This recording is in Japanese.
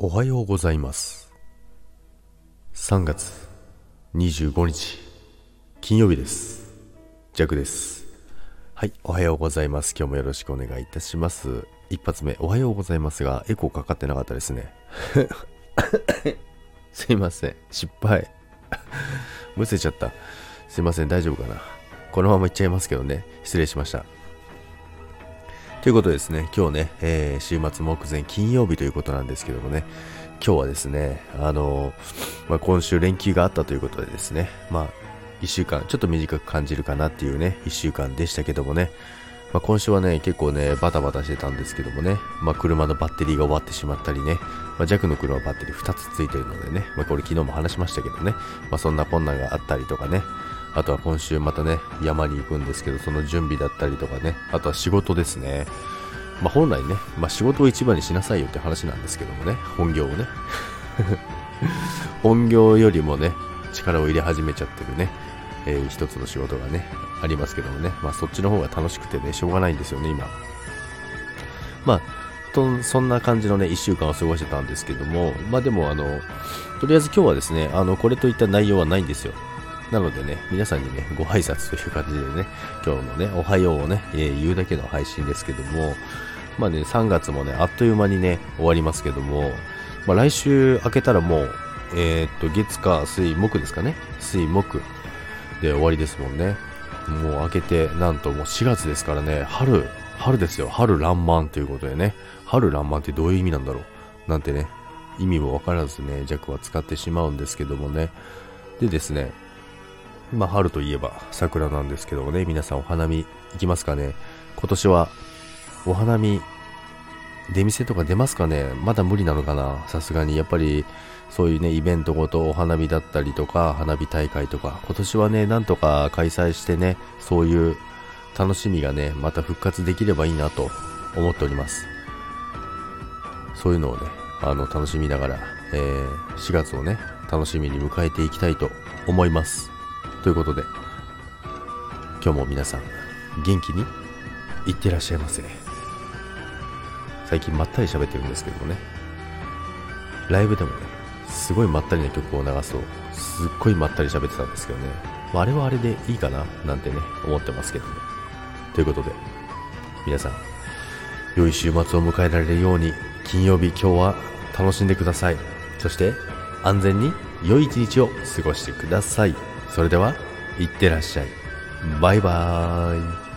おはようございます。3月25日金曜日です。ジャクです。はいおはようございます。今日もよろしくお願いいたします。一発目おはようございますがエコーかかってなかったですね。すいません。失敗。むせちゃった。すいません。大丈夫かな。このままいっちゃいますけどね。失礼しました。ということですね、今日ね、えー、週末目前金曜日ということなんですけどもね、今日はですね、あのー、まあ、今週連休があったということでですね、まあ、1週間、ちょっと短く感じるかなっていうね、1週間でしたけどもね、まあ、今週はね、結構ね、バタバタしてたんですけどもね、まあ、車のバッテリーが終わってしまったりね、まあ、弱の車バッテリー2つついてるのでね、まあ、これ昨日も話しましたけどね、まあ、そんな困難があったりとかね、あとは今週またね、山に行くんですけど、その準備だったりとかね、あとは仕事ですね。まあ、本来ね、まあ、仕事を一番にしなさいよって話なんですけどもね、本業をね。本業よりもね、力を入れ始めちゃってるね、えー、一つの仕事がね、ありますけどもね、まあそっちの方が楽しくてね、しょうがないんですよね、今。まあ、とそんな感じのね、一週間を過ごしてたんですけども、まあでもあの、とりあえず今日はですね、あの、これといった内容はないんですよ。なのでね、皆さんにね、ご挨拶という感じでね、今日のね、おはようをね、えー、言うだけの配信ですけども、まあね、3月もね、あっという間にね、終わりますけども、まあ来週明けたらもう、えー、っと、月火水木ですかね。水木で終わりですもんね。もう明けて、なんともう4月ですからね、春、春ですよ。春爛漫ということでね、春爛漫ってどういう意味なんだろう。なんてね、意味もわからずね、弱は使ってしまうんですけどもね。でですね、まあ、春といえば桜なんですけどもね、皆さんお花見行きますかね今年はお花見、出店とか出ますかねまだ無理なのかなさすがに。やっぱりそういうね、イベントごとお花見だったりとか、花火大会とか、今年はね、なんとか開催してね、そういう楽しみがね、また復活できればいいなと思っております。そういうのをね、あの、楽しみながら、えー、4月をね、楽しみに迎えていきたいと思います。ということで、今日も皆さん、元気にいってらっしゃいませ。最近まったり喋ってるんですけどもね、ライブでもね、すごいまったりな曲を流すと、すっごいまったり喋ってたんですけどね、まあ、あれはあれでいいかな、なんてね、思ってますけども。ということで、皆さん、良い週末を迎えられるように、金曜日今日は楽しんでください。そして、安全に良い一日を過ごしてください。それでは、いってらっしゃい。バイバーイ。